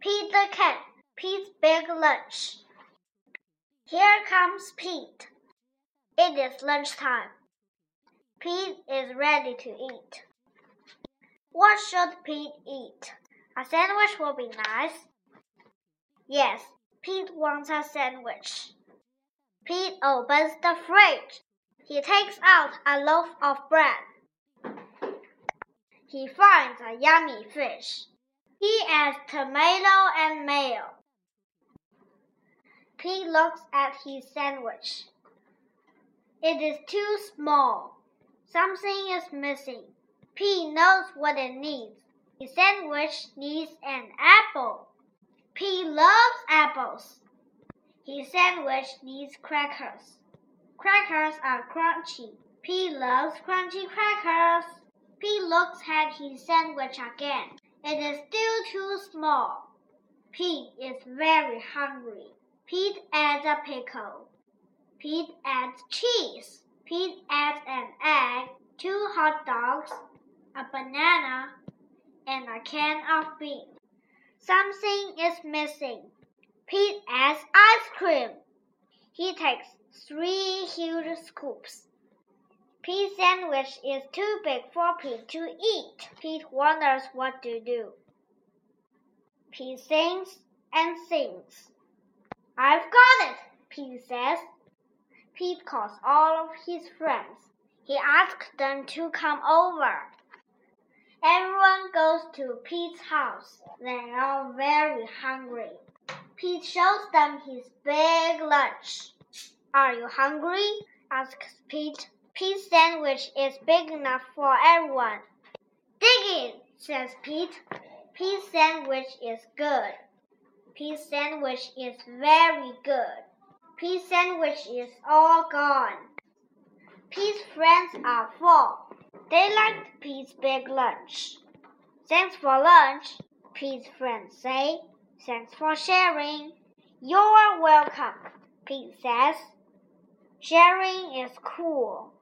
Pete the cat, Pete's big lunch. Here comes Pete. It is lunchtime. Pete is ready to eat. What should Pete eat? A sandwich will be nice. Yes, Pete wants a sandwich. Pete opens the fridge. He takes out a loaf of bread. He finds a yummy fish. He adds tomato and mayo. Pete looks at his sandwich. It is too small. Something is missing. Pete knows what it needs. His sandwich needs an apple. Pete loves apples. His sandwich needs crackers. Crackers are crunchy. Pete loves crunchy crackers. Pete looks at his sandwich again. It is still too small. Pete is very hungry. Pete adds a pickle. Pete adds cheese. Pete adds an egg, two hot dogs, a banana, and a can of beans. Something is missing. Pete adds ice cream. He takes three huge scoops. Pete's sandwich is too big for Pete to eat. Pete wonders what to do. Pete sings and sings. I've got it, Pete says. Pete calls all of his friends. He asks them to come over. Everyone goes to Pete's house. They are very hungry. Pete shows them his big lunch. Are you hungry? asks Pete. Pete's sandwich is big enough for everyone. Dig says Pete. Pete's sandwich is good. Pete's sandwich is very good. Pete's sandwich is all gone. Pete's friends are full. They liked Pete's big lunch. Thanks for lunch, Pete's friends say. Thanks for sharing. You're welcome, Pete says. Sharing is cool.